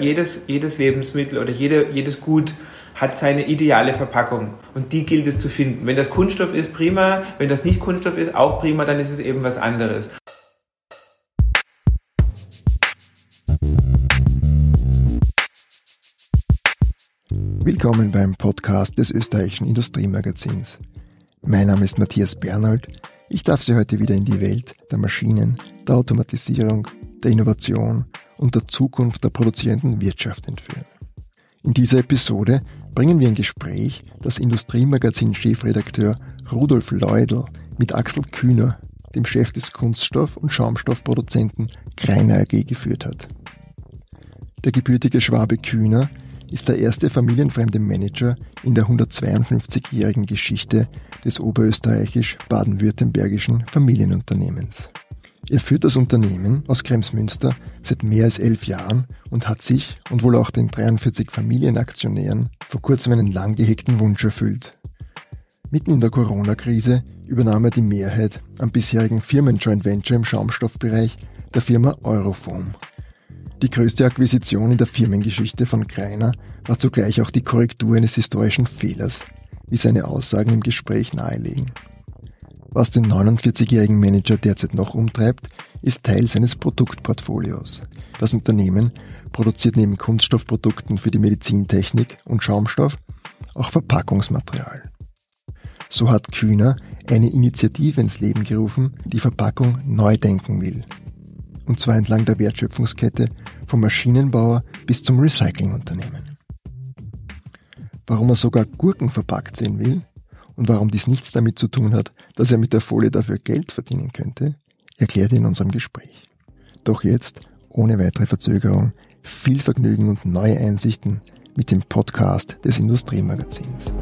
Jedes, jedes Lebensmittel oder jede, jedes Gut hat seine ideale Verpackung und die gilt es zu finden. Wenn das Kunststoff ist, prima. Wenn das nicht Kunststoff ist, auch prima, dann ist es eben was anderes. Willkommen beim Podcast des österreichischen Industriemagazins. Mein Name ist Matthias Bernhold. Ich darf Sie heute wieder in die Welt der Maschinen, der Automatisierung, der Innovation und der Zukunft der produzierenden Wirtschaft entführen. In dieser Episode bringen wir ein Gespräch, das Industriemagazin-Chefredakteur Rudolf Leudl mit Axel Kühner, dem Chef des Kunststoff- und Schaumstoffproduzenten Kreiner AG, geführt hat. Der gebürtige Schwabe Kühner ist der erste familienfremde Manager in der 152-jährigen Geschichte des oberösterreichisch-baden-württembergischen Familienunternehmens. Er führt das Unternehmen aus Kremsmünster seit mehr als elf Jahren und hat sich und wohl auch den 43 Familienaktionären vor kurzem einen lang gehegten Wunsch erfüllt. Mitten in der Corona-Krise übernahm er die Mehrheit am bisherigen Firmen-Joint Venture im Schaumstoffbereich der Firma Eurofoam. Die größte Akquisition in der Firmengeschichte von Kreiner war zugleich auch die Korrektur eines historischen Fehlers, wie seine Aussagen im Gespräch nahelegen. Was den 49-jährigen Manager derzeit noch umtreibt, ist Teil seines Produktportfolios. Das Unternehmen produziert neben Kunststoffprodukten für die Medizintechnik und Schaumstoff auch Verpackungsmaterial. So hat Kühner eine Initiative ins Leben gerufen, die Verpackung neu denken will. Und zwar entlang der Wertschöpfungskette vom Maschinenbauer bis zum Recyclingunternehmen. Warum er sogar Gurken verpackt sehen will, und warum dies nichts damit zu tun hat, dass er mit der Folie dafür Geld verdienen könnte, erklärt er in unserem Gespräch. Doch jetzt, ohne weitere Verzögerung, viel Vergnügen und neue Einsichten mit dem Podcast des Industriemagazins.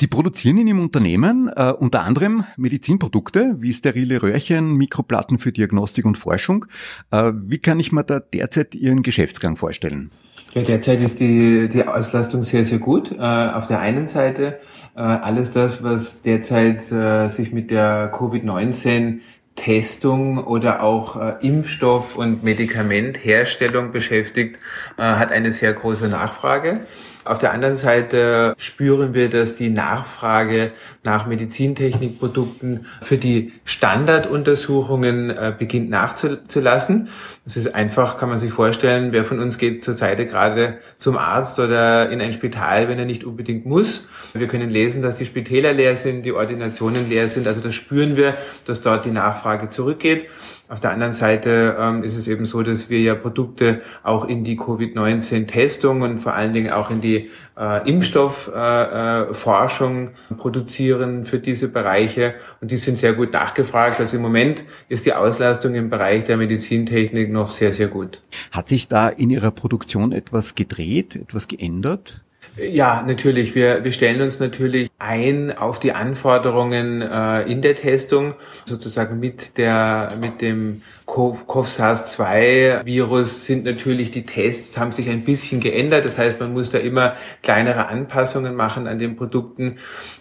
Sie produzieren in Ihrem Unternehmen äh, unter anderem Medizinprodukte wie sterile Röhrchen, Mikroplatten für Diagnostik und Forschung. Äh, wie kann ich mir da derzeit Ihren Geschäftsgang vorstellen? Ja, derzeit ist die, die Auslastung sehr, sehr gut. Äh, auf der einen Seite äh, alles das, was derzeit äh, sich mit der Covid-19 Testung oder auch äh, Impfstoff- und Medikamentherstellung beschäftigt, äh, hat eine sehr große Nachfrage. Auf der anderen Seite spüren wir, dass die Nachfrage nach Medizintechnikprodukten für die Standarduntersuchungen äh, beginnt nachzulassen. Das ist einfach, kann man sich vorstellen, wer von uns geht zurzeit gerade zum Arzt oder in ein Spital, wenn er nicht unbedingt muss. Wir können lesen, dass die Spitäler leer sind, die Ordinationen leer sind. Also das spüren wir, dass dort die Nachfrage zurückgeht. Auf der anderen Seite ähm, ist es eben so, dass wir ja Produkte auch in die Covid-19-Testung und vor allen Dingen auch in die äh, Impfstoffforschung äh, äh, produzieren für diese Bereiche. Und die sind sehr gut nachgefragt. Also im Moment ist die Auslastung im Bereich der Medizintechnik noch sehr, sehr gut. Hat sich da in Ihrer Produktion etwas gedreht, etwas geändert? Ja, natürlich. Wir, wir stellen uns natürlich ein auf die Anforderungen äh, in der Testung, sozusagen mit der mit dem CoV-SARS-2-Virus sind natürlich die Tests, haben sich ein bisschen geändert. Das heißt, man muss da immer kleinere Anpassungen machen an den Produkten.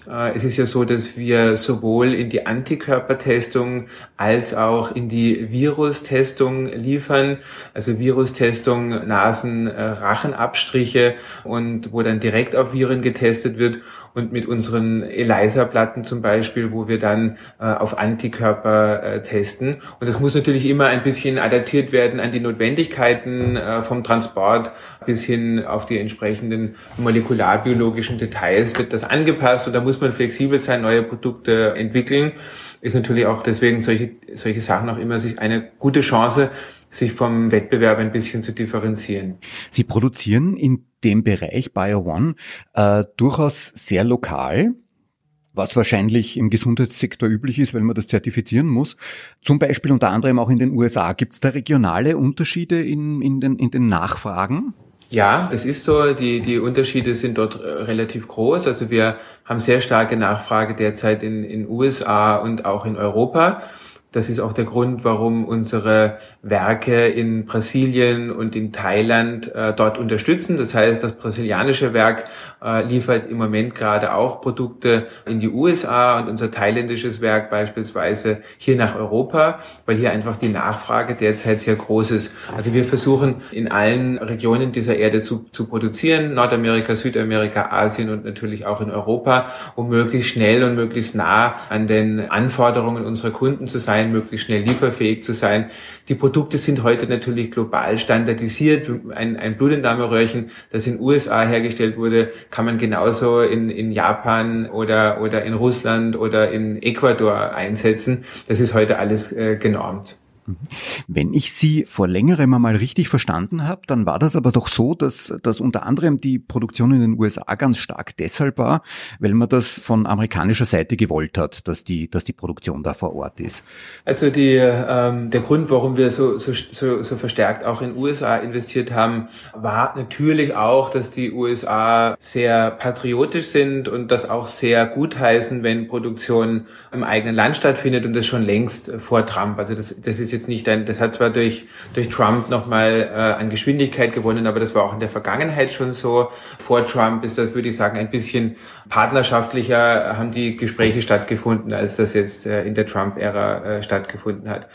Äh, es ist ja so, dass wir sowohl in die Antikörpertestung als auch in die Virustestung liefern. Also Virustestung, Nasen, äh, Rachenabstriche und wo dann direkt auf Viren getestet wird und mit unseren ELISA-Platten zum Beispiel, wo wir dann äh, auf Antikörper äh, testen. Und das muss natürlich immer ein bisschen adaptiert werden an die Notwendigkeiten äh, vom Transport bis hin auf die entsprechenden molekularbiologischen Details wird das angepasst und da muss man flexibel sein, neue Produkte entwickeln. Ist natürlich auch deswegen solche, solche Sachen auch immer sich eine gute Chance, sich vom Wettbewerb ein bisschen zu differenzieren. Sie produzieren in dem Bereich Bio One äh, durchaus sehr lokal was wahrscheinlich im Gesundheitssektor üblich ist, weil man das zertifizieren muss. Zum Beispiel unter anderem auch in den USA. Gibt es da regionale Unterschiede in, in, den, in den Nachfragen? Ja, das ist so. Die, die Unterschiede sind dort äh, relativ groß. Also wir haben sehr starke Nachfrage derzeit in in USA und auch in Europa. Das ist auch der Grund, warum unsere Werke in Brasilien und in Thailand äh, dort unterstützen. Das heißt, das brasilianische Werk äh, liefert im Moment gerade auch Produkte in die USA und unser thailändisches Werk beispielsweise hier nach Europa, weil hier einfach die Nachfrage derzeit sehr groß ist. Also wir versuchen in allen Regionen dieser Erde zu, zu produzieren, Nordamerika, Südamerika, Asien und natürlich auch in Europa, um möglichst schnell und möglichst nah an den Anforderungen unserer Kunden zu sein sein, möglichst schnell lieferfähig zu sein. Die Produkte sind heute natürlich global standardisiert. Ein, ein Blutentnahmeröhrchen, das in USA hergestellt wurde, kann man genauso in, in Japan oder, oder in Russland oder in Ecuador einsetzen. Das ist heute alles äh, genormt. Wenn ich Sie vor längerem einmal richtig verstanden habe, dann war das aber doch so, dass, dass unter anderem die Produktion in den USA ganz stark deshalb war, weil man das von amerikanischer Seite gewollt hat, dass die, dass die Produktion da vor Ort ist. Also die, ähm, der Grund, warum wir so, so, so, so verstärkt auch in USA investiert haben, war natürlich auch, dass die USA sehr patriotisch sind und das auch sehr gutheißen, wenn Produktion im eigenen Land stattfindet und das schon längst vor Trump. Also das, das ist jetzt nicht ein, das hat zwar durch, durch Trump nochmal äh, an Geschwindigkeit gewonnen, aber das war auch in der Vergangenheit schon so. Vor Trump ist das, würde ich sagen, ein bisschen partnerschaftlicher haben die Gespräche stattgefunden, als das jetzt äh, in der Trump-Ära äh, stattgefunden hat.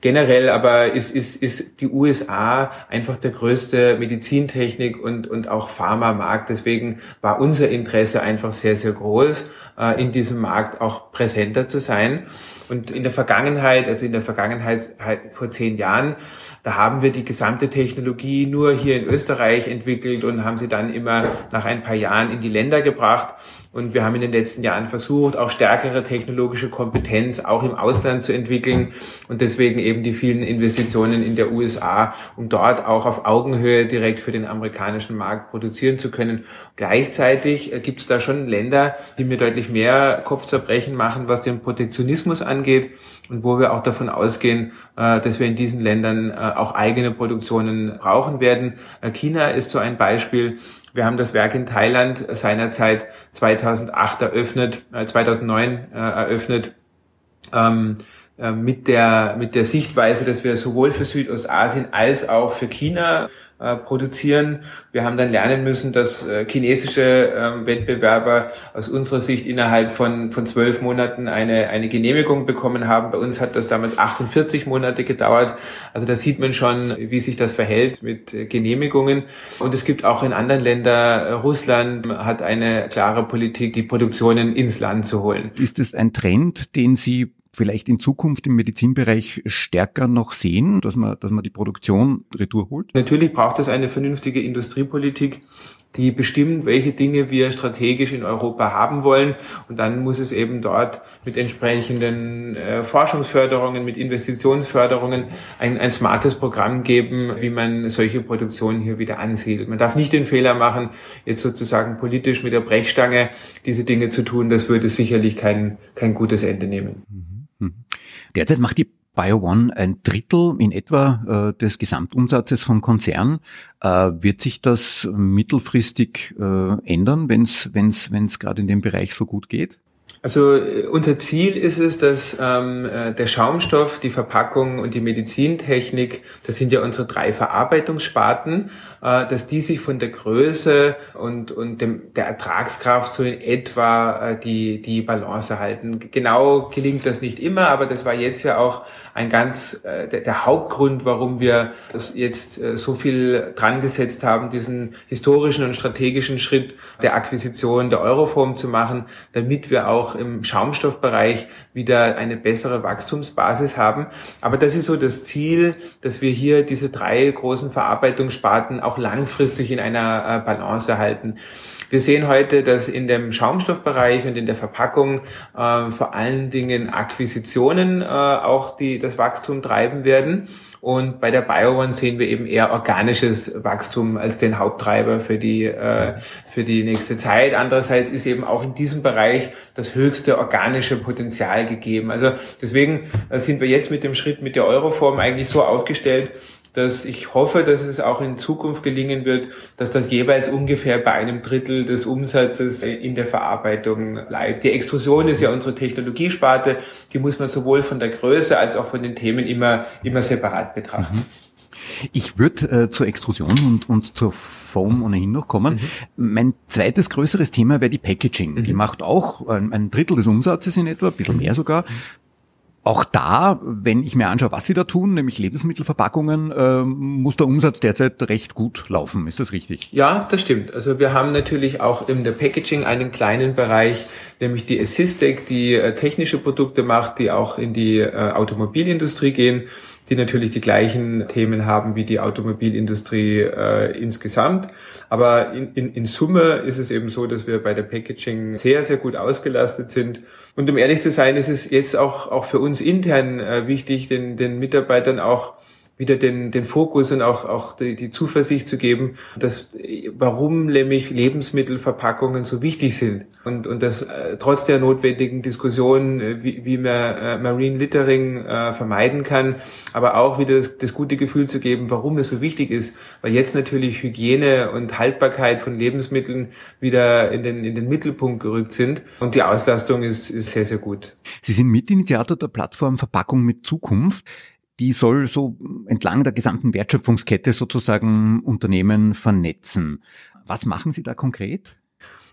Generell aber ist, ist, ist die USA einfach der größte Medizintechnik und, und auch Pharmamarkt. Deswegen war unser Interesse einfach sehr, sehr groß, äh, in diesem Markt auch präsenter zu sein. Und in der Vergangenheit, also in der Vergangenheit halt vor zehn Jahren, da haben wir die gesamte Technologie nur hier in Österreich entwickelt und haben sie dann immer nach ein paar Jahren in die Länder gebracht. Und wir haben in den letzten Jahren versucht, auch stärkere technologische Kompetenz auch im Ausland zu entwickeln und deswegen eben die vielen Investitionen in der USA, um dort auch auf Augenhöhe direkt für den amerikanischen Markt produzieren zu können. Gleichzeitig äh, gibt es da schon Länder, die mir deutlich mehr Kopfzerbrechen machen, was den Protektionismus angeht und wo wir auch davon ausgehen, äh, dass wir in diesen Ländern äh, auch eigene Produktionen brauchen werden. China ist so ein Beispiel. Wir haben das Werk in Thailand seinerzeit 2008 eröffnet, äh, 2009 äh, eröffnet. Ähm, äh, mit der, mit der Sichtweise, dass wir sowohl für Südostasien als auch für China äh, produzieren. Wir haben dann lernen müssen, dass äh, chinesische äh, Wettbewerber aus unserer Sicht innerhalb von, von zwölf Monaten eine, eine Genehmigung bekommen haben. Bei uns hat das damals 48 Monate gedauert. Also da sieht man schon, wie sich das verhält mit äh, Genehmigungen. Und es gibt auch in anderen Ländern, Russland hat eine klare Politik, die Produktionen ins Land zu holen. Ist es ein Trend, den Sie vielleicht in Zukunft im Medizinbereich stärker noch sehen, dass man, dass man die Produktion retour holt? Natürlich braucht es eine vernünftige Industriepolitik, die bestimmt, welche Dinge wir strategisch in Europa haben wollen. Und dann muss es eben dort mit entsprechenden äh, Forschungsförderungen, mit Investitionsförderungen ein, ein smartes Programm geben, wie man solche Produktionen hier wieder ansiedelt. Man darf nicht den Fehler machen, jetzt sozusagen politisch mit der Brechstange diese Dinge zu tun. Das würde sicherlich kein, kein gutes Ende nehmen. Mhm. Mhm. Derzeit macht die BioOne ein Drittel in etwa äh, des Gesamtumsatzes vom Konzern. Äh, wird sich das mittelfristig äh, ändern, wenn es gerade in dem Bereich so gut geht? Also äh, unser Ziel ist es, dass ähm, äh, der Schaumstoff, die Verpackung und die Medizintechnik, das sind ja unsere drei Verarbeitungssparten, äh, dass die sich von der Größe und, und dem, der Ertragskraft so in etwa äh, die, die Balance halten. Genau gelingt das nicht immer, aber das war jetzt ja auch ein ganz äh, der, der Hauptgrund, warum wir das jetzt äh, so viel dran gesetzt haben, diesen historischen und strategischen Schritt der Akquisition der Euroform zu machen, damit wir auch im Schaumstoffbereich wieder eine bessere Wachstumsbasis haben. Aber das ist so das Ziel, dass wir hier diese drei großen Verarbeitungssparten auch langfristig in einer äh, Balance erhalten. Wir sehen heute, dass in dem Schaumstoffbereich und in der Verpackung äh, vor allen Dingen Akquisitionen äh, auch die, das Wachstum treiben werden. Und bei der BioOne sehen wir eben eher organisches Wachstum als den Haupttreiber für die, äh, für die nächste Zeit. Andererseits ist eben auch in diesem Bereich das höchste organische Potenzial gegeben. Also deswegen äh, sind wir jetzt mit dem Schritt mit der Euroform eigentlich so aufgestellt, dass ich hoffe, dass es auch in Zukunft gelingen wird, dass das jeweils ungefähr bei einem Drittel des Umsatzes in der Verarbeitung bleibt. Die Extrusion ist ja unsere Technologiesparte, die muss man sowohl von der Größe als auch von den Themen immer, immer separat betrachten. Mhm. Ich würde äh, zur Extrusion und, und zur Foam ohnehin noch kommen. Mhm. Mein zweites größeres Thema wäre die Packaging. Mhm. Die macht auch ein, ein, Drittel des Umsatzes in etwa, ein bisschen mehr sogar. Auch da, wenn ich mir anschaue, was sie da tun, nämlich Lebensmittelverpackungen, äh, muss der Umsatz derzeit recht gut laufen. Ist das richtig? Ja, das stimmt. Also wir haben natürlich auch in der Packaging einen kleinen Bereich, nämlich die Assistec, die äh, technische Produkte macht, die auch in die äh, Automobilindustrie gehen die natürlich die gleichen Themen haben wie die Automobilindustrie äh, insgesamt. Aber in, in, in Summe ist es eben so, dass wir bei der Packaging sehr, sehr gut ausgelastet sind. Und um ehrlich zu sein, ist es jetzt auch, auch für uns intern äh, wichtig, den, den Mitarbeitern auch wieder den, den Fokus und auch, auch die, die Zuversicht zu geben, dass warum nämlich Lebensmittelverpackungen so wichtig sind. Und, und das äh, trotz der notwendigen Diskussion, äh, wie, wie man äh, Marine Littering äh, vermeiden kann, aber auch wieder das, das gute Gefühl zu geben, warum es so wichtig ist, weil jetzt natürlich Hygiene und Haltbarkeit von Lebensmitteln wieder in den, in den Mittelpunkt gerückt sind. Und die Auslastung ist, ist sehr, sehr gut. Sie sind Mitinitiator der Plattform Verpackung mit Zukunft die soll so entlang der gesamten Wertschöpfungskette sozusagen Unternehmen vernetzen. Was machen Sie da konkret?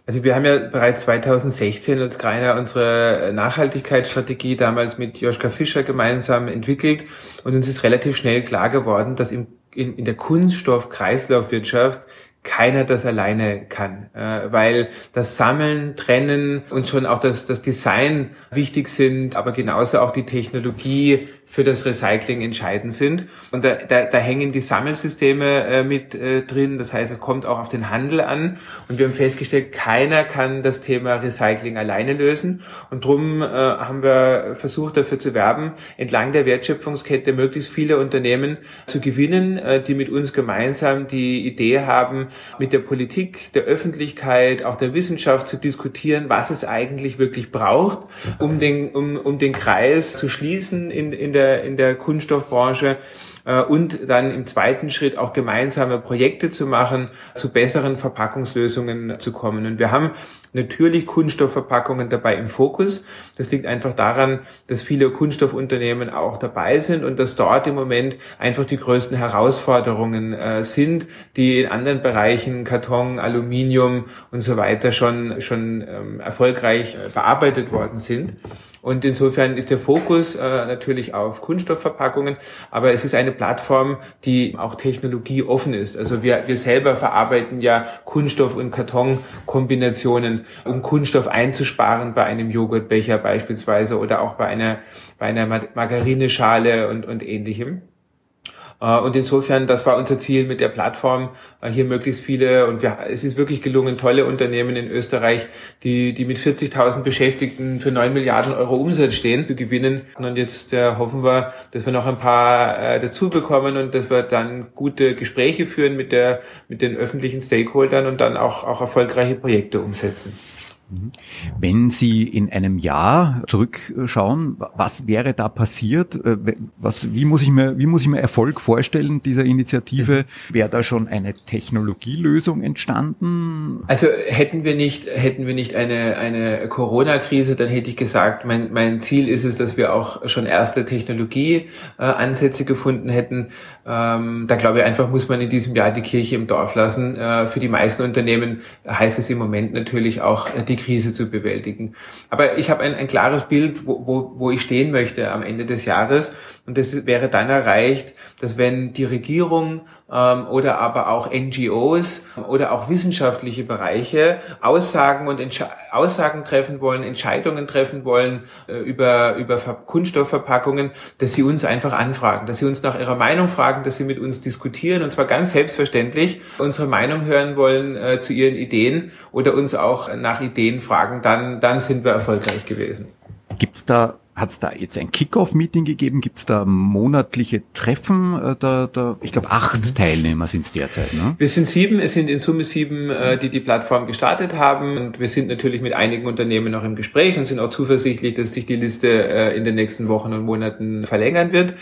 Also wir haben ja bereits 2016 als Greiner unsere Nachhaltigkeitsstrategie damals mit Joschka Fischer gemeinsam entwickelt und uns ist relativ schnell klar geworden, dass in, in, in der Kunststoff-Kreislaufwirtschaft keiner das alleine kann, äh, weil das Sammeln, Trennen und schon auch das, das Design wichtig sind, aber genauso auch die Technologie für das Recycling entscheidend sind. Und da, da, da hängen die Sammelsysteme äh, mit äh, drin. Das heißt, es kommt auch auf den Handel an. Und wir haben festgestellt, keiner kann das Thema Recycling alleine lösen. Und darum äh, haben wir versucht, dafür zu werben, entlang der Wertschöpfungskette möglichst viele Unternehmen zu gewinnen, äh, die mit uns gemeinsam die Idee haben, mit der Politik, der Öffentlichkeit, auch der Wissenschaft zu diskutieren, was es eigentlich wirklich braucht, um den, um, um den Kreis zu schließen in, in der der, in der Kunststoffbranche äh, und dann im zweiten Schritt auch gemeinsame Projekte zu machen, zu besseren Verpackungslösungen zu kommen. Und wir haben natürlich Kunststoffverpackungen dabei im Fokus. Das liegt einfach daran, dass viele Kunststoffunternehmen auch dabei sind und dass dort im Moment einfach die größten Herausforderungen äh, sind, die in anderen Bereichen Karton, Aluminium und so weiter schon schon ähm, erfolgreich äh, bearbeitet worden sind. Und insofern ist der Fokus äh, natürlich auf Kunststoffverpackungen, aber es ist eine Plattform, die auch technologieoffen ist. Also wir, wir selber verarbeiten ja Kunststoff- und Kartonkombinationen, um Kunststoff einzusparen bei einem Joghurtbecher beispielsweise oder auch bei einer, bei einer Margarineschale und, und ähnlichem. Äh, und insofern, das war unser Ziel mit der Plattform, äh, hier möglichst viele, und wir, es ist wirklich gelungen, tolle Unternehmen in Österreich, die, die mit 40.000 Beschäftigten für 9 Milliarden Euro Umsatz stehen, zu gewinnen. Und jetzt äh, hoffen wir, dass wir noch ein paar äh, dazu bekommen und dass wir dann gute Gespräche führen mit der, mit den öffentlichen Stakeholdern und dann auch, auch erfolgreiche Projekte umsetzen. Mhm. Wenn Sie in einem Jahr zurückschauen, was wäre da passiert? Äh, was, wie, muss ich mir, wie muss ich mir Erfolg vorstellen dieser Initiative? Wäre da schon eine Technologielösung entstanden? Also hätten wir nicht, hätten wir nicht eine, eine Corona-Krise, dann hätte ich gesagt, mein, mein Ziel ist es, dass wir auch schon erste Technologieansätze gefunden hätten. Ähm, da glaube ich einfach, muss man in diesem Jahr die Kirche im Dorf lassen. Äh, für die meisten Unternehmen heißt es im Moment natürlich auch, äh, die Krise zu bewältigen. Aber ich habe ein, ein klares Bild, wo, wo, wo ich stehen möchte am Ende des Jahres. Und das wäre dann erreicht, dass wenn die Regierung ähm, oder aber auch NGOs oder auch wissenschaftliche Bereiche Aussagen und Entsche Aussagen treffen wollen, Entscheidungen treffen wollen äh, über, über Kunststoffverpackungen, dass sie uns einfach anfragen, dass sie uns nach ihrer Meinung fragen, dass sie mit uns diskutieren und zwar ganz selbstverständlich unsere Meinung hören wollen äh, zu ihren Ideen oder uns auch nach Ideen fragen, dann, dann sind wir erfolgreich gewesen. Gibt es da Hat es da jetzt ein Kick-Off-Meeting gegeben? Gibt es da monatliche Treffen? Äh, da, da, ich glaube, acht mhm. Teilnehmer sind es derzeit. Ne? Wir sind sieben, es sind in Summe sieben, äh, die die Plattform gestartet haben. Und wir sind natürlich mit einigen Unternehmen noch im Gespräch und sind auch zuversichtlich, dass sich die Liste äh, in den nächsten Wochen und Monaten verlängern wird.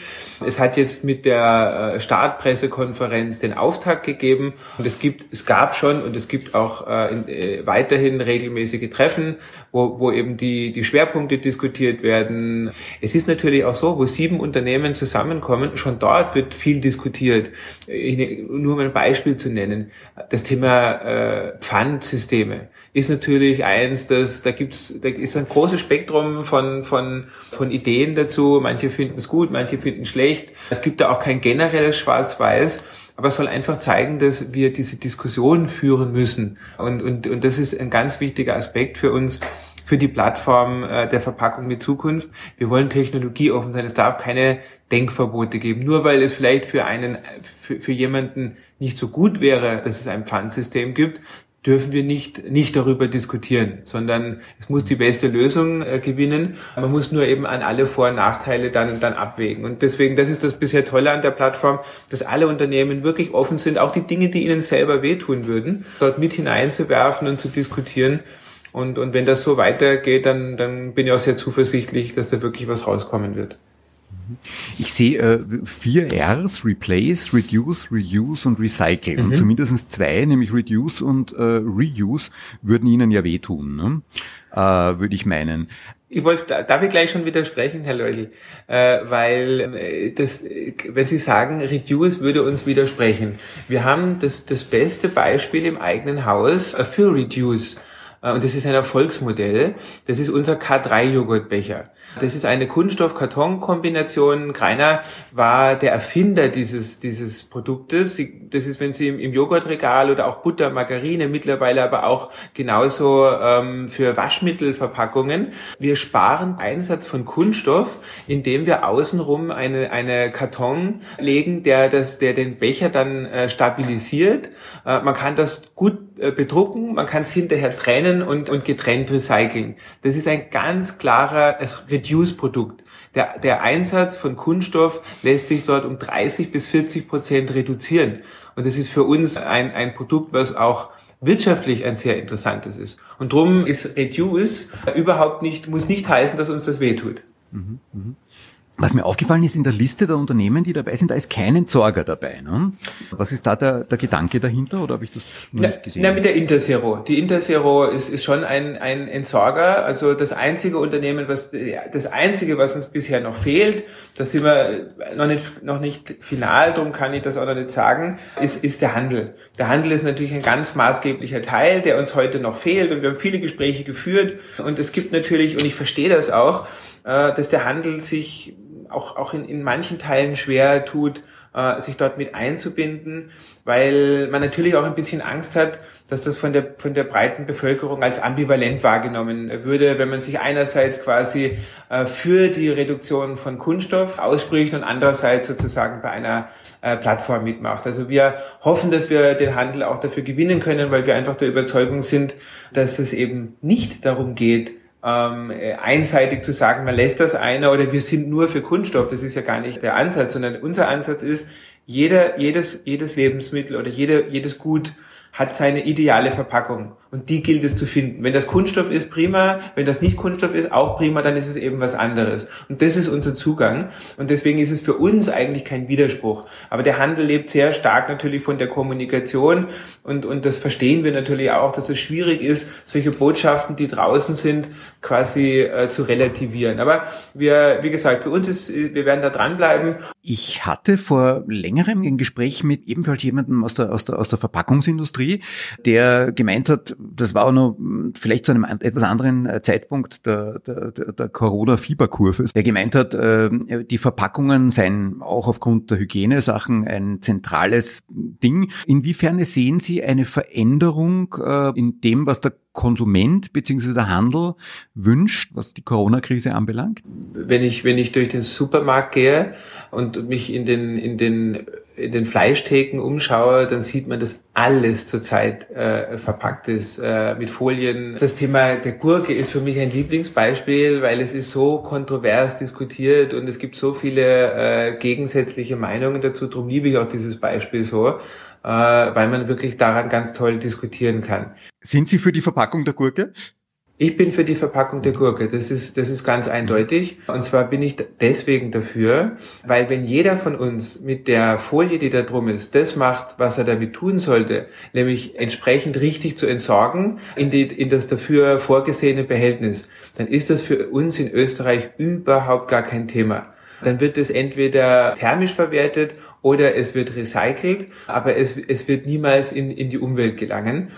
Es hat jetzt mit der äh, Startpressekonferenz den Auftakt gegeben und es gibt, es gab schon und es gibt auch äh, in, äh, weiterhin regelmäßige Treffen, wo, wo eben die, die Schwerpunkte diskutiert werden. Es ist natürlich auch so, wo sieben Unternehmen zusammenkommen, schon dort wird viel diskutiert. Ich, nur um ein Beispiel zu nennen. Das Thema äh, Pfandsysteme ist natürlich eins, dass da gibt's, da ist ein großes Spektrum von, von, von Ideen dazu. Manche finden es gut, manche finden es schlecht. Es gibt da auch kein generelles Schwarz-Weiß aber es soll einfach zeigen, dass wir diese Diskussion führen müssen. Und, und, und das ist ein ganz wichtiger Aspekt für uns, für die Plattform äh, der Verpackung mit Zukunft. Wir wollen Technologie offen sein. Es darf keine Denkverbote geben. Nur weil es vielleicht für einen, für, für jemanden nicht so gut wäre, dass es ein Pfandsystem gibt, dürfen wir nicht, nicht darüber diskutieren, sondern es muss die beste Lösung äh, gewinnen. Man muss nur eben an alle Vor- und Nachteile dann, dann abwägen. Und deswegen, das ist das bisher Tolle an der Plattform, dass alle Unternehmen wirklich offen sind, auch die Dinge, die ihnen selber wehtun würden, dort mit hineinzuwerfen und zu diskutieren. Und, und wenn das so weitergeht, dann, dann bin ich auch sehr zuversichtlich, dass da wirklich was rauskommen wird. Ich sehe äh, vier Rs, Replace, Reduce, Reuse und Recycle. Mhm. Und zumindest zwei, nämlich Reduce und äh, Reuse, würden Ihnen ja wehtun, ne? äh, würde ich meinen. Ich wollte, darf ich gleich schon widersprechen, Herr Leudl, äh, weil äh, das, wenn Sie sagen, Reduce würde uns widersprechen. Wir haben das, das beste Beispiel im eigenen Haus äh, für Reduce. Äh, und das ist ein Erfolgsmodell. Das ist unser K3-Joghurtbecher. Das ist eine Kunststoff-Karton-Kombination. Greiner war der Erfinder dieses, dieses Produktes. Das ist, wenn Sie im Joghurtregal oder auch Butter, Margarine, mittlerweile aber auch genauso ähm, für Waschmittelverpackungen. Wir sparen Einsatz von Kunststoff, indem wir außenrum eine, eine Karton legen, der, das, der den Becher dann äh, stabilisiert. Äh, man kann das gut äh, bedrucken, man kann es hinterher trennen und, und getrennt recyceln. Das ist ein ganz klarer Reduce-Produkt. Der, der Einsatz von Kunststoff lässt sich dort um 30 bis 40 Prozent reduzieren. Und das ist für uns ein, ein Produkt, was auch wirtschaftlich ein sehr interessantes ist. Und darum ist Reduce überhaupt nicht, muss nicht heißen, dass uns das wehtut. Mhm, mh. Was mir aufgefallen ist in der Liste der Unternehmen, die dabei sind, da ist kein Entsorger dabei. Ne? Was ist da der, der Gedanke dahinter oder habe ich das noch na, nicht gesehen? Na, mit der Interzero. Die Interzero ist, ist schon ein, ein Entsorger. Also das einzige Unternehmen, was das einzige, was uns bisher noch fehlt, das sind wir noch nicht, noch nicht final, darum kann ich das auch noch nicht sagen, ist, ist der Handel. Der Handel ist natürlich ein ganz maßgeblicher Teil, der uns heute noch fehlt und wir haben viele Gespräche geführt und es gibt natürlich, und ich verstehe das auch, äh, dass der Handel sich auch, auch in, in manchen Teilen schwer tut, äh, sich dort mit einzubinden, weil man natürlich auch ein bisschen Angst hat, dass das von der, von der breiten Bevölkerung als ambivalent wahrgenommen würde, wenn man sich einerseits quasi äh, für die Reduktion von Kunststoff ausspricht und andererseits sozusagen bei einer äh, Plattform mitmacht. Also wir hoffen, dass wir den Handel auch dafür gewinnen können, weil wir einfach der Überzeugung sind, dass es eben nicht darum geht, ähm, einseitig zu sagen, man lässt das einer oder wir sind nur für Kunststoff. Das ist ja gar nicht der Ansatz, sondern unser Ansatz ist, jeder, jedes, jedes Lebensmittel oder jede, jedes Gut hat seine ideale Verpackung und die gilt es zu finden. Wenn das Kunststoff ist, prima. Wenn das nicht Kunststoff ist, auch prima, dann ist es eben was anderes. Und das ist unser Zugang. Und deswegen ist es für uns eigentlich kein Widerspruch. Aber der Handel lebt sehr stark natürlich von der Kommunikation und, und das verstehen wir natürlich auch, dass es schwierig ist, solche Botschaften, die draußen sind, quasi äh, zu relativieren. Aber wir, wie gesagt, für uns ist, wir werden da dranbleiben. Ich hatte vor längerem ein Gespräch mit ebenfalls jemandem aus der, aus der, aus der Verpackungsindustrie, der gemeint hat, das war auch noch vielleicht zu einem etwas anderen äh, Zeitpunkt der, der, der Corona-Fieberkurve, der gemeint hat, äh, die Verpackungen seien auch aufgrund der Hygienesachen ein zentrales Ding. Inwiefern sehen Sie eine Veränderung äh, in dem, was der Konsument bzw. der Handel wünscht, was die Corona-Krise anbelangt? Wenn ich, wenn ich durch den Supermarkt gehe und mich in den, in den in den Fleischtheken umschaue, dann sieht man, dass alles zurzeit äh, verpackt ist äh, mit Folien. Das Thema der Gurke ist für mich ein Lieblingsbeispiel, weil es ist so kontrovers diskutiert und es gibt so viele äh, gegensätzliche Meinungen dazu. Darum liebe ich auch dieses Beispiel so, äh, weil man wirklich daran ganz toll diskutieren kann. Sind Sie für die Verpackung der Gurke? Ich bin für die Verpackung der Gurke. Das ist, das ist ganz eindeutig. Und zwar bin ich deswegen dafür, weil wenn jeder von uns mit der Folie, die da drum ist, das macht, was er damit tun sollte, nämlich entsprechend richtig zu entsorgen in, die, in das dafür vorgesehene Behältnis, dann ist das für uns in Österreich überhaupt gar kein Thema. Dann wird es entweder thermisch verwertet oder es wird recycelt, aber es, es wird niemals in, in die Umwelt gelangen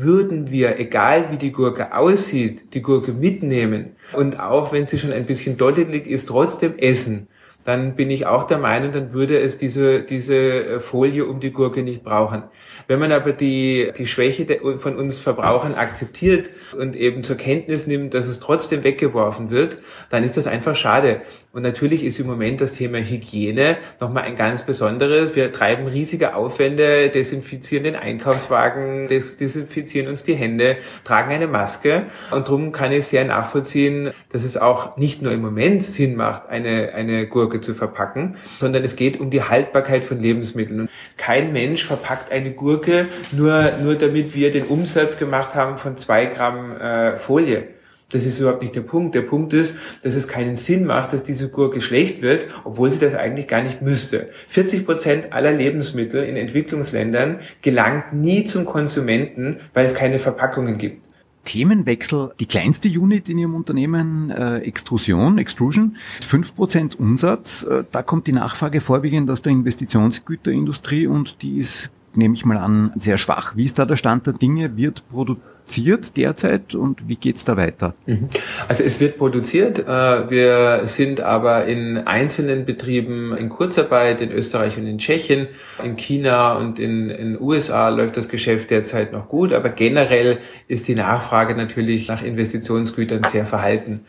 würden wir, egal wie die Gurke aussieht, die Gurke mitnehmen und auch wenn sie schon ein bisschen dottelig ist, trotzdem essen, dann bin ich auch der Meinung, dann würde es diese, diese Folie um die Gurke nicht brauchen. Wenn man aber die, die Schwäche von uns Verbrauchern akzeptiert und eben zur Kenntnis nimmt, dass es trotzdem weggeworfen wird, dann ist das einfach schade. Und natürlich ist im Moment das Thema Hygiene nochmal ein ganz besonderes. Wir treiben riesige Aufwände, desinfizieren den Einkaufswagen, desinfizieren uns die Hände, tragen eine Maske. Und darum kann ich sehr nachvollziehen, dass es auch nicht nur im Moment Sinn macht, eine, eine Gurke zu verpacken, sondern es geht um die Haltbarkeit von Lebensmitteln. Und kein Mensch verpackt eine Gurke nur, nur damit wir den Umsatz gemacht haben von zwei Gramm äh, Folie. Das ist überhaupt nicht der Punkt. Der Punkt ist, dass es keinen Sinn macht, dass diese Gurke schlecht wird, obwohl sie das eigentlich gar nicht müsste. 40 Prozent aller Lebensmittel in Entwicklungsländern gelangt nie zum Konsumenten, weil es keine Verpackungen gibt. Themenwechsel. Die kleinste Unit in Ihrem Unternehmen, äh, Extrusion, Extrusion, 5% Umsatz. Äh, da kommt die Nachfrage vorwiegend aus der Investitionsgüterindustrie und die ist, nehme ich mal an, sehr schwach. Wie ist da der Stand der Dinge? Wird produziert produziert derzeit und wie geht's da weiter? Mhm. Also es wird produziert. Äh, wir sind aber in einzelnen Betrieben in Kurzarbeit in Österreich und in Tschechien, in China und in den USA läuft das Geschäft derzeit noch gut, aber generell ist die Nachfrage natürlich nach Investitionsgütern sehr verhalten.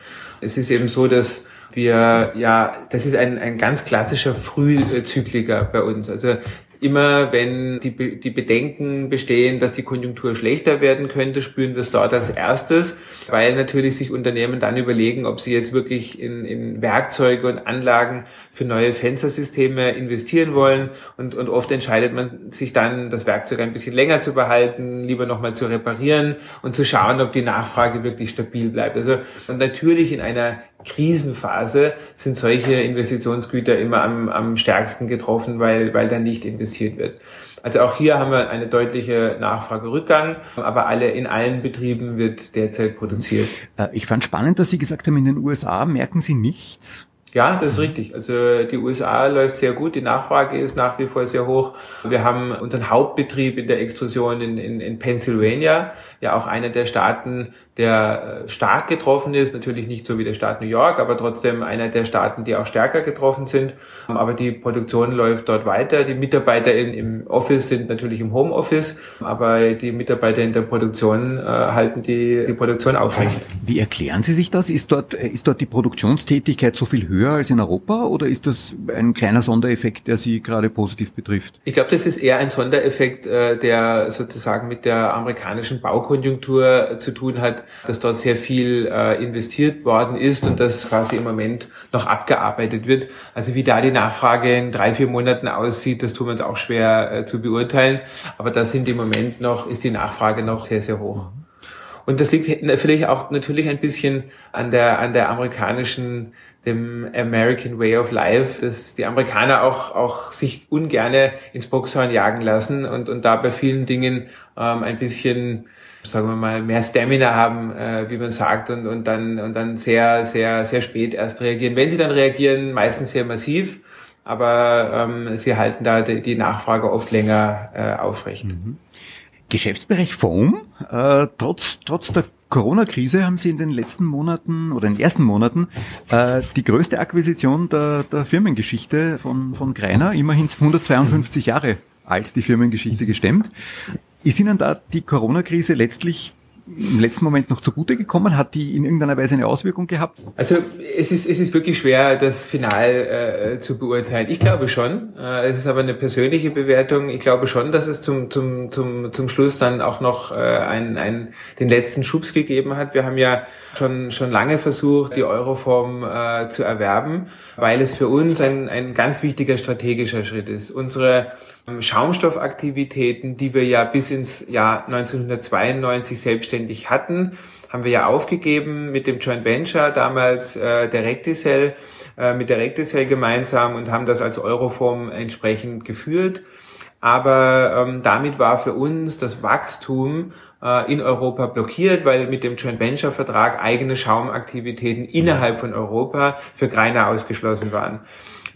Es ist eben so, dass wir, ja, das ist ein, ein ganz klassischer Frühzykliker bei uns. Also Immer wenn die, die Bedenken bestehen, dass die Konjunktur schlechter werden könnte, spüren wir es dort als erstes, weil natürlich sich Unternehmen dann überlegen, ob sie jetzt wirklich in, in Werkzeuge und Anlagen für neue Fenstersysteme investieren wollen. Und, und oft entscheidet man sich dann, das Werkzeug ein bisschen länger zu behalten, lieber nochmal zu reparieren und zu schauen, ob die Nachfrage wirklich stabil bleibt. Also und natürlich in einer Krisenphase sind solche Investitionsgüter immer am, am stärksten getroffen, weil, weil dann nicht investiert wird. Also auch hier haben wir eine deutliche Nachfragerückgang, aber alle, in allen Betrieben wird derzeit produziert. Äh, ich fand spannend, dass Sie gesagt haben, in den USA merken Sie nichts. Ja, das ist richtig. Also die USA läuft sehr gut, die Nachfrage ist nach wie vor sehr hoch. Wir haben unseren Hauptbetrieb in der Extrusion in, in, in Pennsylvania, ja auch einer der Staaten, der äh, stark getroffen ist. Natürlich nicht so wie der Staat New York, aber trotzdem einer der Staaten, die auch stärker getroffen sind. Aber die Produktion läuft dort weiter. Die Mitarbeiter in, im Office sind natürlich im Homeoffice, aber die Mitarbeiter in der Produktion äh, halten die, die Produktion aufrecht. Wie erklären Sie sich das? Ist dort, ist dort die Produktionstätigkeit so viel höher? als in Europa oder ist das ein kleiner Sondereffekt, der Sie gerade positiv betrifft? Ich glaube, das ist eher ein Sondereffekt, äh, der sozusagen mit der amerikanischen Baukonjunktur zu tun hat, dass dort sehr viel äh, investiert worden ist und das quasi im Moment noch abgearbeitet wird. Also wie da die Nachfrage in drei, vier Monaten aussieht, das tun wir auch schwer äh, zu beurteilen. Aber da sind im Moment noch, ist die Nachfrage noch sehr, sehr hoch. Und das liegt vielleicht auch natürlich ein bisschen an der, an der amerikanischen dem American Way of Life, dass die Amerikaner auch, auch sich ungerne ins Boxhorn jagen lassen und, und da bei vielen Dingen ähm, ein bisschen, sagen wir mal, mehr Stamina haben, äh, wie man sagt, und, und, dann, und dann sehr, sehr, sehr spät erst reagieren. Wenn sie dann reagieren, meistens sehr massiv, aber ähm, sie halten da die, die Nachfrage oft länger äh, aufrecht. Mhm. Geschäftsbereich Foam, äh, trotz, trotz der Corona-Krise haben Sie in den letzten Monaten oder in den ersten Monaten äh, die größte Akquisition der, der Firmengeschichte von, von Greiner, immerhin 152 Jahre alt die Firmengeschichte gestemmt. Ist Ihnen da die Corona-Krise letztlich im letzten Moment noch zugute gekommen? Hat die in irgendeiner Weise eine Auswirkung gehabt? Also es ist, es ist wirklich schwer, das final äh, zu beurteilen. Ich glaube schon. Äh, es ist aber eine persönliche Bewertung. Ich glaube schon, dass es zum, zum, zum, zum Schluss dann auch noch äh, ein, ein, den letzten Schubs gegeben hat. Wir haben ja schon, schon lange versucht, die Euroform äh, zu erwerben, weil es für uns ein, ein ganz wichtiger strategischer Schritt ist. Unsere Schaumstoffaktivitäten, die wir ja bis ins Jahr 1992 selbstständig hatten, haben wir ja aufgegeben mit dem Joint Venture, damals äh, der Recticell, äh, mit der Recticell gemeinsam und haben das als Euroform entsprechend geführt. Aber ähm, damit war für uns das Wachstum äh, in Europa blockiert, weil mit dem Joint Venture Vertrag eigene Schaumaktivitäten innerhalb von Europa für Greiner ausgeschlossen waren.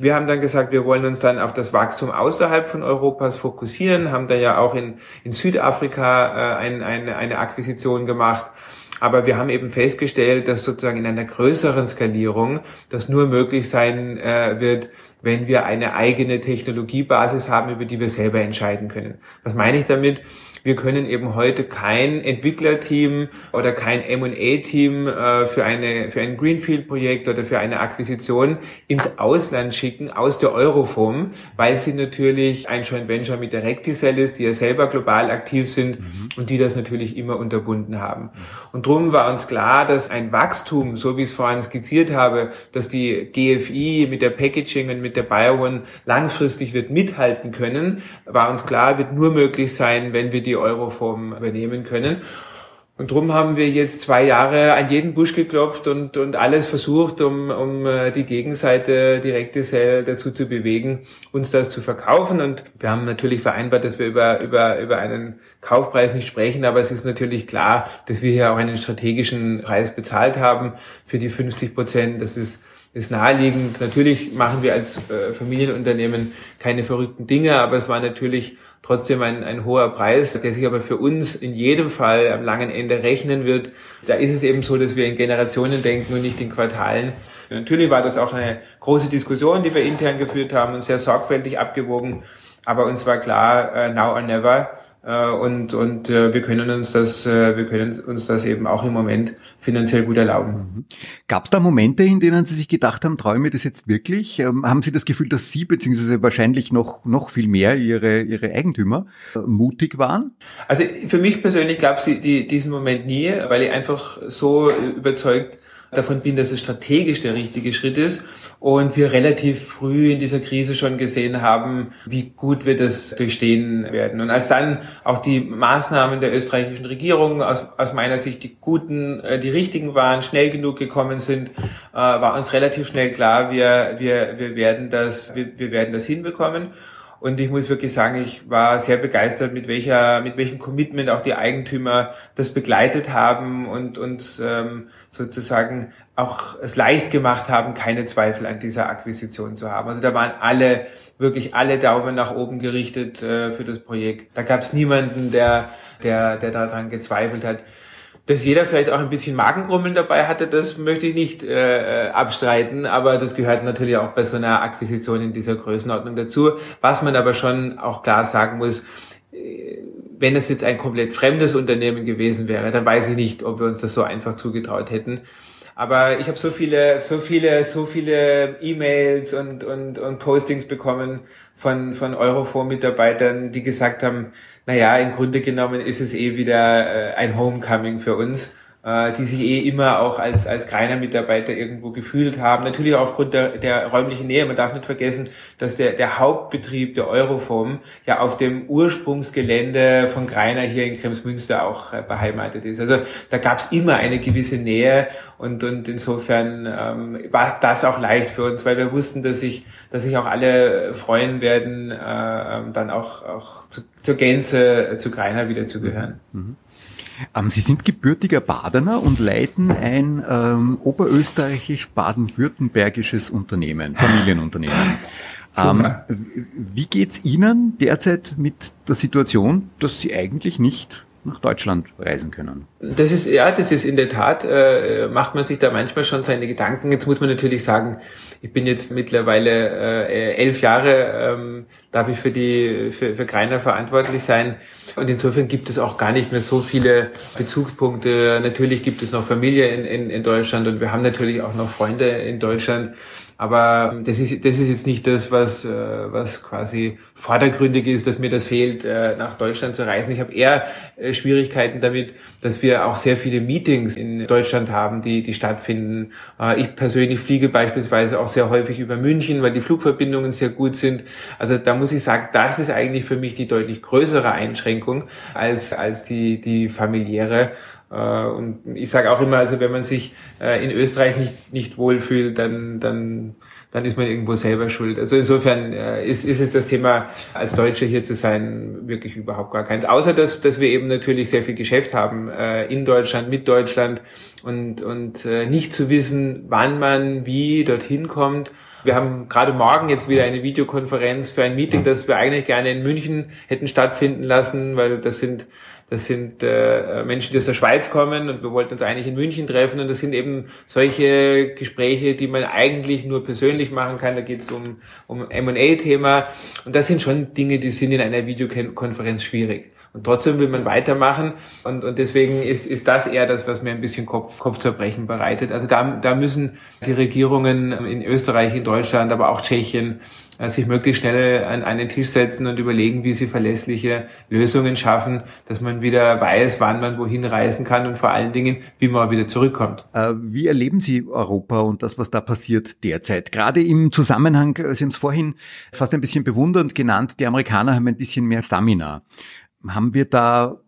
Wir haben dann gesagt, wir wollen uns dann auf das Wachstum außerhalb von Europas fokussieren, haben da ja auch in, in Südafrika äh, ein, eine, eine Akquisition gemacht. Aber wir haben eben festgestellt, dass sozusagen in einer größeren Skalierung das nur möglich sein äh, wird, wenn wir eine eigene Technologiebasis haben, über die wir selber entscheiden können. Was meine ich damit? Wir können eben heute kein Entwicklerteam oder kein M&A-Team äh, für, eine, für ein Greenfield-Projekt oder für eine Akquisition ins Ausland schicken aus der Euroform, weil sie natürlich ein Joint Venture mit der Recticell ist, die ja selber global aktiv sind mhm. und die das natürlich immer unterbunden haben. Und drum war uns klar, dass ein Wachstum, so wie ich es vorhin skizziert habe, dass die GFI mit der Packaging und mit der BioOne langfristig wird mithalten können, war uns klar, wird nur möglich sein, wenn wir die die Euroform übernehmen können. Und darum haben wir jetzt zwei Jahre an jeden Busch geklopft und, und alles versucht, um, um äh, die Gegenseite direkte Sell dazu zu bewegen, uns das zu verkaufen. Und wir haben natürlich vereinbart, dass wir über, über, über einen Kaufpreis nicht sprechen, aber es ist natürlich klar, dass wir hier auch einen strategischen Preis bezahlt haben für die 50 Prozent. Das ist ist naheliegend. Natürlich machen wir als äh, Familienunternehmen keine verrückten Dinge, aber es war natürlich trotzdem ein, ein hoher Preis, der sich aber für uns in jedem Fall am langen Ende rechnen wird. Da ist es eben so, dass wir in Generationen denken und nicht in Quartalen. Natürlich war das auch eine große Diskussion, die wir intern geführt haben und sehr sorgfältig abgewogen. Aber uns war klar, uh, now or never. Äh, und, und äh, wir können uns das, äh, wir können uns das eben auch im Moment finanziell gut erlauben. Mhm. Gab es da Momente, in denen Sie sich gedacht haben, träume das jetzt wirklich? Ähm, haben Sie das Gefühl, dass Sie beziehungsweise wahrscheinlich noch noch viel mehr Ihre Ihre Eigentümer mutig waren? Also für mich persönlich gab es die, diesen Moment nie, weil ich einfach so überzeugt davon bin, dass es strategisch der richtige Schritt ist und wir relativ früh in dieser Krise schon gesehen haben, wie gut wir das durchstehen werden. Und als dann auch die Maßnahmen der österreichischen Regierung aus, aus meiner Sicht die guten, äh, die richtigen waren, schnell genug gekommen sind, äh, war uns relativ schnell klar, wir, wir, wir werden das, wir, wir werden das hinbekommen. Und ich muss wirklich sagen, ich war sehr begeistert, mit welcher, mit welchem Commitment auch die Eigentümer das begleitet haben und uns ähm, sozusagen auch es leicht gemacht haben, keine Zweifel an dieser Akquisition zu haben. Also da waren alle, wirklich alle Daumen nach oben gerichtet äh, für das Projekt. Da gab es niemanden, der, der, der daran gezweifelt hat. Dass jeder vielleicht auch ein bisschen Magengrummeln dabei hatte, das möchte ich nicht äh, abstreiten, aber das gehört natürlich auch bei so einer Akquisition in dieser Größenordnung dazu. Was man aber schon auch klar sagen muss, äh, wenn es jetzt ein komplett fremdes Unternehmen gewesen wäre, dann weiß ich nicht, ob wir uns das so einfach zugetraut hätten. Aber ich habe so viele, so viele, so viele E-Mails und, und, und Postings bekommen von, von Euroform-Mitarbeitern, die gesagt haben, naja, im Grunde genommen ist es eh wieder äh, ein Homecoming für uns äh, die sich eh immer auch als, als kleiner Mitarbeiter irgendwo gefühlt haben. Natürlich auch aufgrund der, der räumlichen Nähe. Man darf nicht vergessen, dass der, der Hauptbetrieb der Euroform ja auf dem Ursprungsgelände von Greiner hier in Kremsmünster auch äh, beheimatet ist. Also da gab es immer eine gewisse Nähe und, und insofern ähm, war das auch leicht für uns, weil wir wussten, dass sich dass sich auch alle freuen werden, äh, ähm, dann auch, auch zu, zur Gänze zu Greiner wieder zu gehören. Mhm. Ähm, Sie sind gebürtiger Badener und leiten ein ähm, oberösterreichisch-baden-württembergisches Unternehmen, Familienunternehmen. Ähm, wie geht's Ihnen derzeit mit der Situation, dass Sie eigentlich nicht nach Deutschland reisen können. Das ist, ja, das ist in der Tat, äh, macht man sich da manchmal schon seine Gedanken. Jetzt muss man natürlich sagen, ich bin jetzt mittlerweile äh, elf Jahre, ähm, darf ich für die, für, für Greiner verantwortlich sein. Und insofern gibt es auch gar nicht mehr so viele Bezugspunkte. Natürlich gibt es noch Familie in, in, in Deutschland und wir haben natürlich auch noch Freunde in Deutschland. Aber das ist, das ist jetzt nicht das, was, äh, was quasi vordergründig ist, dass mir das fehlt, äh, nach Deutschland zu reisen. Ich habe eher äh, Schwierigkeiten damit, dass wir auch sehr viele Meetings in Deutschland haben, die, die stattfinden. Ich persönlich fliege beispielsweise auch sehr häufig über München, weil die Flugverbindungen sehr gut sind. Also da muss ich sagen, das ist eigentlich für mich die deutlich größere Einschränkung als, als die, die familiäre. Äh, und ich sage auch immer, also wenn man sich äh, in Österreich nicht, nicht wohlfühlt, dann, dann, dann ist man irgendwo selber schuld. Also insofern äh, ist, ist es das Thema, als Deutsche hier zu sein, wirklich überhaupt gar keins. Außer dass, dass wir eben natürlich sehr viel Geschäft haben in Deutschland, mit Deutschland und, und nicht zu wissen, wann man wie dorthin kommt. Wir haben gerade morgen jetzt wieder eine Videokonferenz für ein Meeting, das wir eigentlich gerne in München hätten stattfinden lassen, weil das sind das sind äh, Menschen, die aus der Schweiz kommen und wir wollten uns eigentlich in München treffen und das sind eben solche Gespräche, die man eigentlich nur persönlich machen kann. Da geht es um, um M&A-Thema und das sind schon Dinge, die sind in einer Videokonferenz schwierig. Und trotzdem will man weitermachen und, und deswegen ist, ist das eher das, was mir ein bisschen Kopf, Kopfzerbrechen bereitet. Also da, da müssen die Regierungen in Österreich, in Deutschland, aber auch Tschechien sich möglichst schnell an einen Tisch setzen und überlegen, wie sie verlässliche Lösungen schaffen, dass man wieder weiß, wann man wohin reisen kann und vor allen Dingen, wie man wieder zurückkommt. Äh, wie erleben Sie Europa und das, was da passiert derzeit? Gerade im Zusammenhang, äh, Sie haben es vorhin fast ein bisschen bewundernd genannt, die Amerikaner haben ein bisschen mehr Stamina. Haben wir da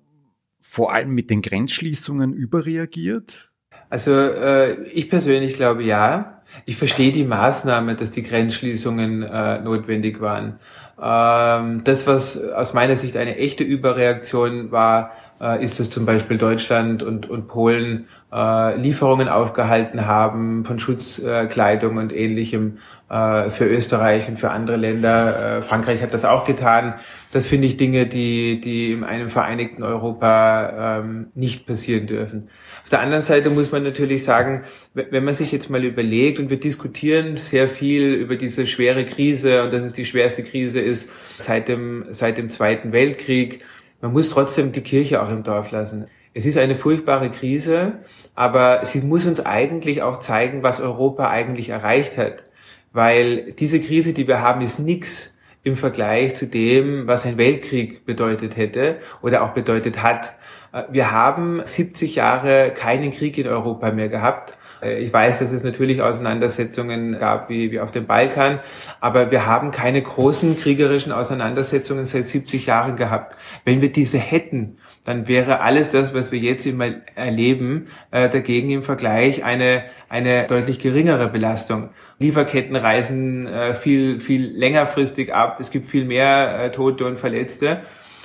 vor allem mit den Grenzschließungen überreagiert? Also äh, ich persönlich glaube ja. Ich verstehe die Maßnahme, dass die Grenzschließungen äh, notwendig waren. Ähm, das, was aus meiner Sicht eine echte Überreaktion war, äh, ist, dass zum Beispiel Deutschland und, und Polen äh, Lieferungen aufgehalten haben von Schutzkleidung und ähnlichem äh, für Österreich und für andere Länder. Äh, Frankreich hat das auch getan. Das finde ich Dinge, die, die in einem vereinigten Europa ähm, nicht passieren dürfen. Auf der anderen Seite muss man natürlich sagen, wenn man sich jetzt mal überlegt und wir diskutieren sehr viel über diese schwere Krise und dass es die schwerste Krise ist seit dem, seit dem Zweiten Weltkrieg, man muss trotzdem die Kirche auch im Dorf lassen. Es ist eine furchtbare Krise, aber sie muss uns eigentlich auch zeigen, was Europa eigentlich erreicht hat. Weil diese Krise, die wir haben, ist nichts im Vergleich zu dem, was ein Weltkrieg bedeutet hätte oder auch bedeutet hat. Äh, wir haben 70 Jahre keinen Krieg in Europa mehr gehabt. Äh, ich weiß, dass es natürlich Auseinandersetzungen gab wie, wie auf dem Balkan, aber wir haben keine großen kriegerischen Auseinandersetzungen seit 70 Jahren gehabt. Wenn wir diese hätten, dann wäre alles das, was wir jetzt immer erleben, äh, dagegen im Vergleich eine, eine deutlich geringere Belastung. Lieferketten reisen äh, viel, viel längerfristig ab. Es gibt viel mehr Tote und Verletzte.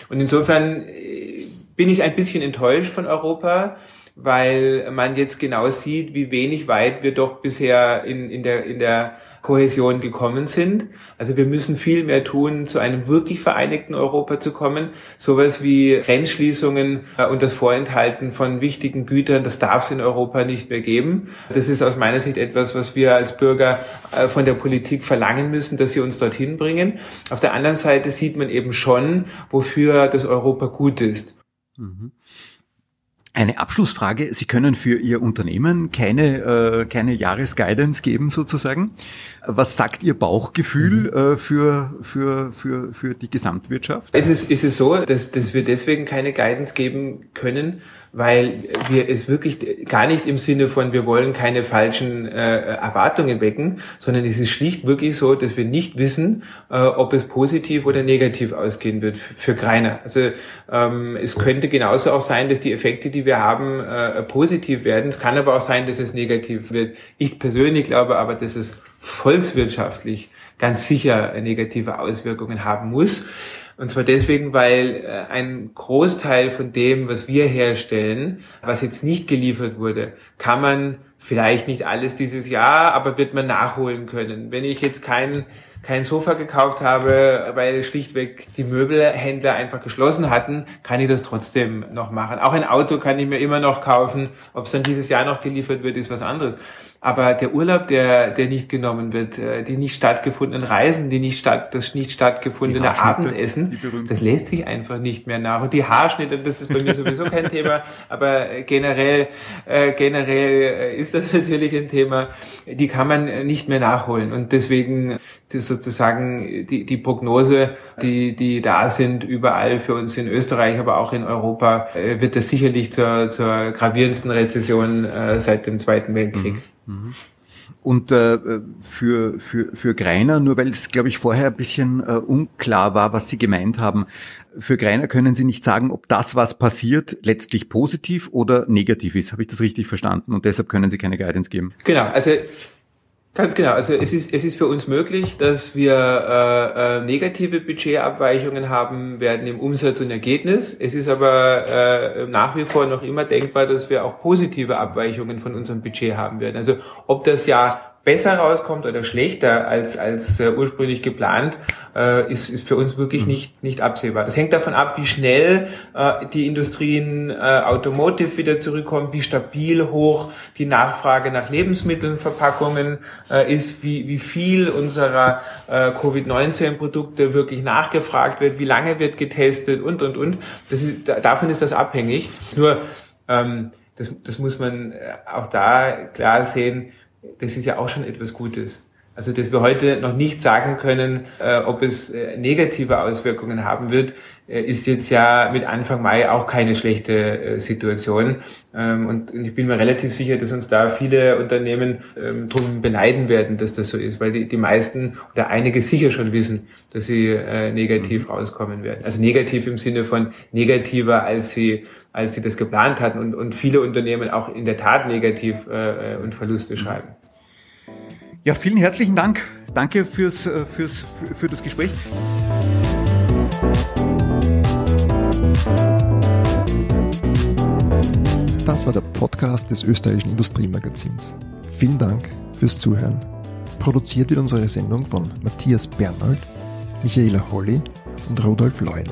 Und insofern bin ich ein bisschen enttäuscht von Europa, weil man jetzt genau sieht, wie wenig weit wir doch bisher in, in der, in der Kohäsion gekommen sind. Also wir müssen viel mehr tun, zu einem wirklich vereinigten Europa zu kommen. Sowas wie Grenzschließungen äh, und das Vorenthalten von wichtigen Gütern, das darf es in Europa nicht mehr geben. Das ist aus meiner Sicht etwas, was wir als Bürger äh, von der Politik verlangen müssen, dass sie uns dorthin bringen. Auf der anderen Seite sieht man eben schon, wofür das Europa gut ist. Mhm. Eine Abschlussfrage. Sie können für Ihr Unternehmen keine, äh, keine Jahresguidance geben sozusagen. Was sagt Ihr Bauchgefühl mhm. äh, für, für, für, für die Gesamtwirtschaft? Es ist, ist es so, dass, dass wir deswegen keine Guidance geben können, weil wir es wirklich gar nicht im Sinne von, wir wollen keine falschen äh, Erwartungen wecken, sondern es ist schlicht wirklich so, dass wir nicht wissen, äh, ob es positiv oder negativ ausgehen wird für Greiner. Also ähm, es könnte genauso auch sein, dass die Effekte, die wir haben, äh, positiv werden. Es kann aber auch sein, dass es negativ wird. Ich persönlich glaube aber, dass es volkswirtschaftlich ganz sicher negative Auswirkungen haben muss. Und zwar deswegen, weil äh, ein Großteil von dem, was wir herstellen, was jetzt nicht geliefert wurde, kann man Vielleicht nicht alles dieses Jahr, aber wird man nachholen können. Wenn ich jetzt kein, kein Sofa gekauft habe, weil schlichtweg die Möbelhändler einfach geschlossen hatten, kann ich das trotzdem noch machen. Auch ein Auto kann ich mir immer noch kaufen. Ob es dann dieses Jahr noch geliefert wird, ist was anderes. Aber der Urlaub, der, der nicht genommen wird, äh, die nicht stattgefundenen Reisen, die nicht statt, das nicht stattgefundene Abendessen, das lässt sich einfach nicht mehr nach. Und die Haarschnitte, das ist bei mir sowieso kein Thema, aber generell, äh, generell äh, ist das natürlich ein Thema, die kann man nicht mehr nachholen. Und deswegen sozusagen die, die Prognose, die, die da sind, überall für uns in Österreich, aber auch in Europa, äh, wird das sicherlich zur, zur gravierendsten Rezession äh, seit dem Zweiten Weltkrieg. Mhm. Mhm. Und äh, für, für, für Greiner, nur weil es, glaube ich, vorher ein bisschen äh, unklar war, was Sie gemeint haben, für Greiner können Sie nicht sagen, ob das, was passiert, letztlich positiv oder negativ ist. Habe ich das richtig verstanden? Und deshalb können Sie keine Guidance geben. Genau, also Ganz genau. Also es ist, es ist für uns möglich, dass wir äh, äh, negative Budgetabweichungen haben werden im Umsatz und Ergebnis. Es ist aber äh, nach wie vor noch immer denkbar, dass wir auch positive Abweichungen von unserem Budget haben werden. Also ob das ja besser rauskommt oder schlechter als, als äh, ursprünglich geplant, äh, ist, ist für uns wirklich mhm. nicht, nicht absehbar. Das hängt davon ab, wie schnell äh, die Industrien äh, Automotive wieder zurückkommen, wie stabil hoch die Nachfrage nach Lebensmitteln, Verpackungen äh, ist, wie, wie viel unserer äh, Covid-19-Produkte wirklich nachgefragt wird, wie lange wird getestet und, und, und. Das ist, davon ist das abhängig. Nur, ähm, das, das muss man äh, auch da klar sehen, das ist ja auch schon etwas Gutes. Also, dass wir heute noch nicht sagen können, äh, ob es äh, negative Auswirkungen haben wird, ist jetzt ja mit Anfang Mai auch keine schlechte äh, Situation. Ähm, und, ich bin mir relativ sicher, dass uns da viele Unternehmen ähm, drum beneiden werden, dass das so ist, weil die, die meisten oder einige sicher schon wissen, dass sie äh, negativ mhm. rauskommen werden. Also negativ im Sinne von negativer, als sie als sie das geplant hatten und, und viele Unternehmen auch in der Tat negativ äh, und Verluste schreiben. Ja, vielen herzlichen Dank. Danke fürs, äh, fürs, für das Gespräch. Das war der Podcast des österreichischen Industriemagazins. Vielen Dank fürs Zuhören. Produziert wird unsere Sendung von Matthias Bernhold, Michaela Holly und Rudolf Leudl.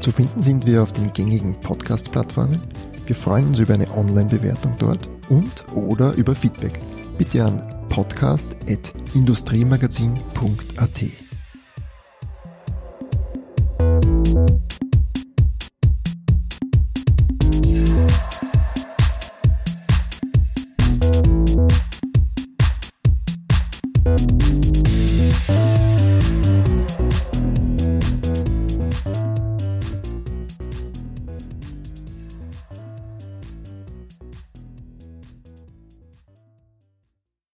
Zu finden sind wir auf den gängigen Podcast-Plattformen. Wir freuen uns über eine Online-Bewertung dort und oder über Feedback. Bitte an podcast.industriemagazin.at.